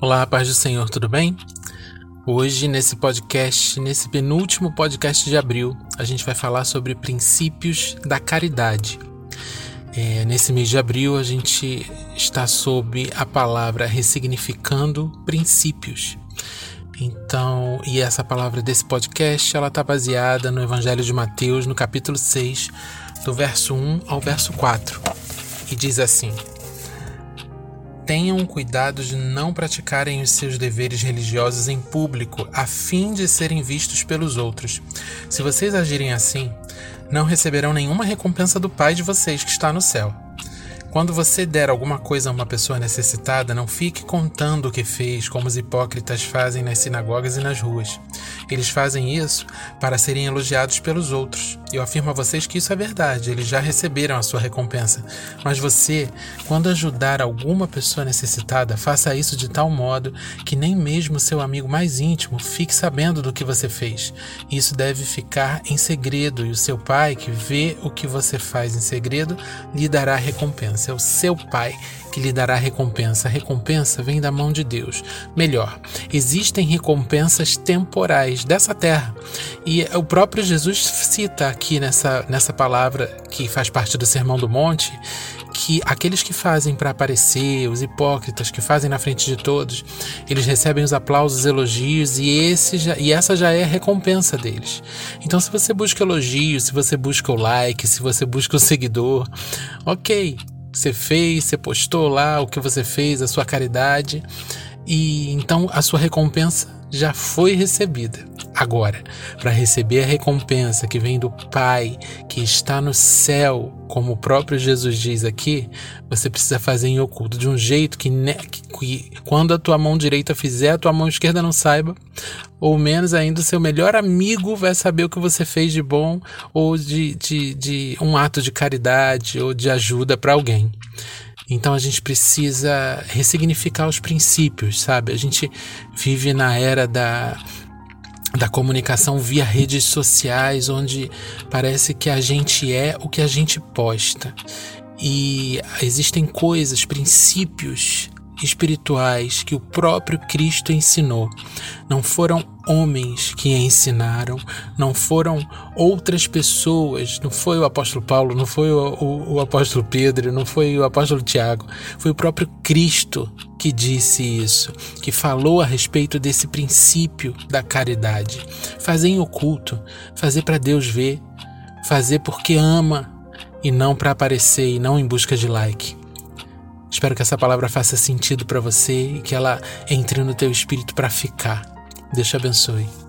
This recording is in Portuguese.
Olá, paz do Senhor, tudo bem? Hoje, nesse podcast, nesse penúltimo podcast de abril, a gente vai falar sobre princípios da caridade. É, nesse mês de abril, a gente está sob a palavra ressignificando princípios. Então, e essa palavra desse podcast, ela está baseada no Evangelho de Mateus, no capítulo 6, do verso 1 ao verso 4. E diz assim: tenham cuidado de não praticarem os seus deveres religiosos em público, a fim de serem vistos pelos outros. Se vocês agirem assim, não receberão nenhuma recompensa do Pai de vocês que está no céu. Quando você der alguma coisa a uma pessoa necessitada, não fique contando o que fez, como os hipócritas fazem nas sinagogas e nas ruas. Eles fazem isso para serem elogiados pelos outros. Eu afirmo a vocês que isso é verdade, eles já receberam a sua recompensa. Mas você, quando ajudar alguma pessoa necessitada, faça isso de tal modo que nem mesmo seu amigo mais íntimo fique sabendo do que você fez. Isso deve ficar em segredo, e o seu pai, que vê o que você faz em segredo, lhe dará recompensa. É o seu pai que lhe dará recompensa. A recompensa vem da mão de Deus. Melhor, existem recompensas temporais dessa terra. E o próprio Jesus cita aqui nessa, nessa palavra que faz parte do Sermão do Monte que aqueles que fazem para aparecer, os hipócritas que fazem na frente de todos, eles recebem os aplausos, elogios e, esse já, e essa já é a recompensa deles. Então, se você busca elogios, se você busca o like, se você busca o seguidor, ok, você fez, você postou lá o que você fez, a sua caridade, e então a sua recompensa já foi recebida. Agora, para receber a recompensa que vem do Pai, que está no céu, como o próprio Jesus diz aqui, você precisa fazer em oculto, de um jeito que, que, que quando a tua mão direita fizer, a tua mão esquerda não saiba, ou menos ainda, o seu melhor amigo vai saber o que você fez de bom ou de, de, de um ato de caridade ou de ajuda para alguém. Então a gente precisa ressignificar os princípios, sabe? A gente vive na era da da comunicação via redes sociais, onde parece que a gente é o que a gente posta. E existem coisas, princípios espirituais que o próprio Cristo ensinou. Não foram homens que ensinaram, não foram outras pessoas, não foi o apóstolo Paulo, não foi o, o, o apóstolo Pedro, não foi o apóstolo Tiago, foi o próprio Cristo que disse isso, que falou a respeito desse princípio da caridade. Fazer em oculto, fazer para Deus ver, fazer porque ama e não para aparecer e não em busca de like. Espero que essa palavra faça sentido para você e que ela entre no teu espírito para ficar. Deus te abençoe.